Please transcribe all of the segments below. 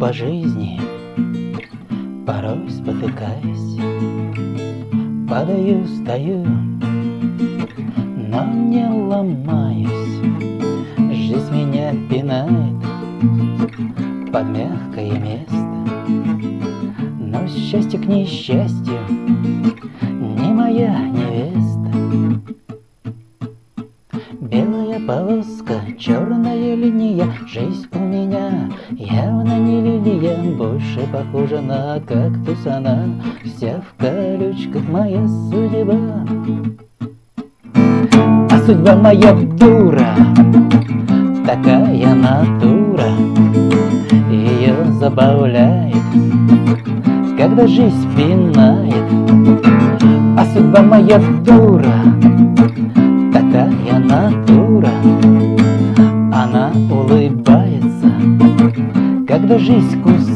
по жизни, порой спотыкаясь, Падаю, стою, но не ломаюсь. Жизнь меня пинает под мягкое место, Но счастье к несчастью не моя невеста. Белая полоска, черная линия, Жизнь у меня явно Больше похожа на кактус она, Вся в колючках моя судьба. А судьба моя дура, такая натура, Ее забавляет, когда жизнь пинает. А судьба моя дура, такая натура Она улыбается, когда жизнь кусается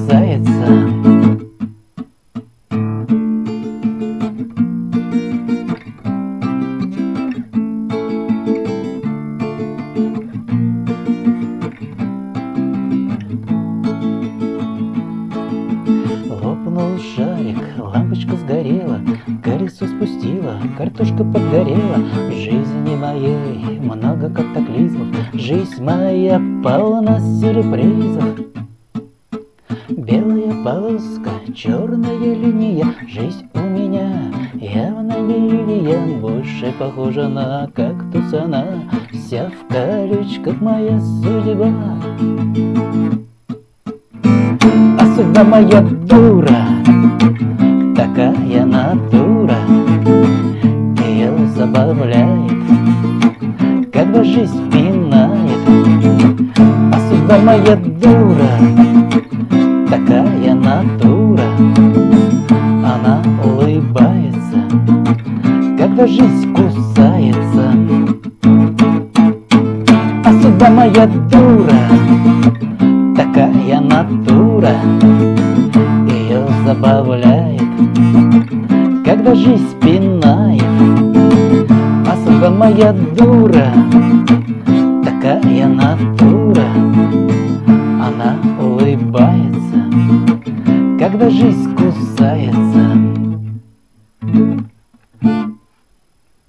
шарик, лампочка сгорела, колесо спустила, картошка подгорела. В жизни моей много катаклизмов, жизнь моя полна сюрпризов. Белая полоска, черная линия, жизнь у меня явно не лилия, больше похожа на кактус она, вся в колючках моя судьба. Судьба моя дура, такая натура, Ее забавляет, когда жизнь пинает. А судьба моя дура, такая натура, Она улыбается, когда жизнь кусается. А судьба моя дура, натура Ее забавляет, когда жизнь пинает А судьба моя дура, такая натура. Она улыбается, когда жизнь кусается